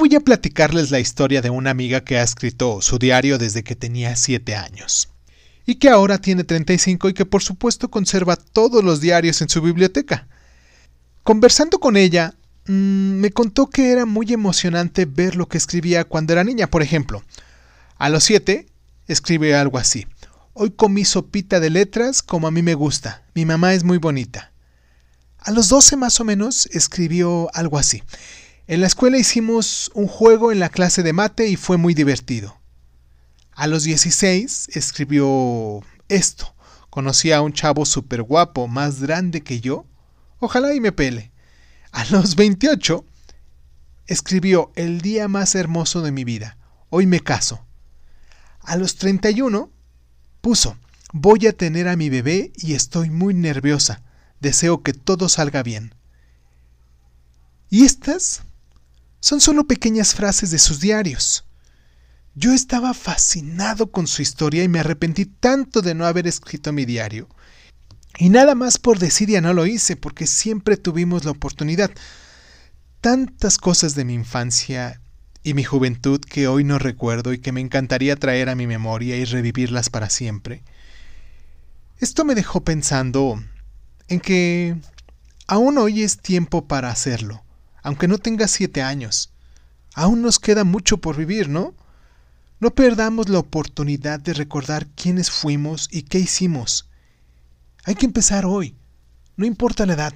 voy a platicarles la historia de una amiga que ha escrito su diario desde que tenía 7 años y que ahora tiene 35 y que por supuesto conserva todos los diarios en su biblioteca. Conversando con ella, mm, me contó que era muy emocionante ver lo que escribía cuando era niña, por ejemplo. A los 7 escribe algo así. Hoy comí sopita de letras como a mí me gusta. Mi mamá es muy bonita. A los 12 más o menos escribió algo así. En la escuela hicimos un juego en la clase de mate y fue muy divertido. A los 16 escribió esto. Conocí a un chavo súper guapo, más grande que yo. Ojalá y me pele. A los 28 escribió el día más hermoso de mi vida. Hoy me caso. A los 31 puso voy a tener a mi bebé y estoy muy nerviosa. Deseo que todo salga bien. Y estas son solo pequeñas frases de sus diarios. Yo estaba fascinado con su historia y me arrepentí tanto de no haber escrito mi diario. Y nada más por desidia no lo hice, porque siempre tuvimos la oportunidad. Tantas cosas de mi infancia y mi juventud que hoy no recuerdo y que me encantaría traer a mi memoria y revivirlas para siempre. Esto me dejó pensando en que aún hoy es tiempo para hacerlo, aunque no tenga siete años. Aún nos queda mucho por vivir, ¿no? No perdamos la oportunidad de recordar quiénes fuimos y qué hicimos. Hay que empezar hoy, no importa la edad.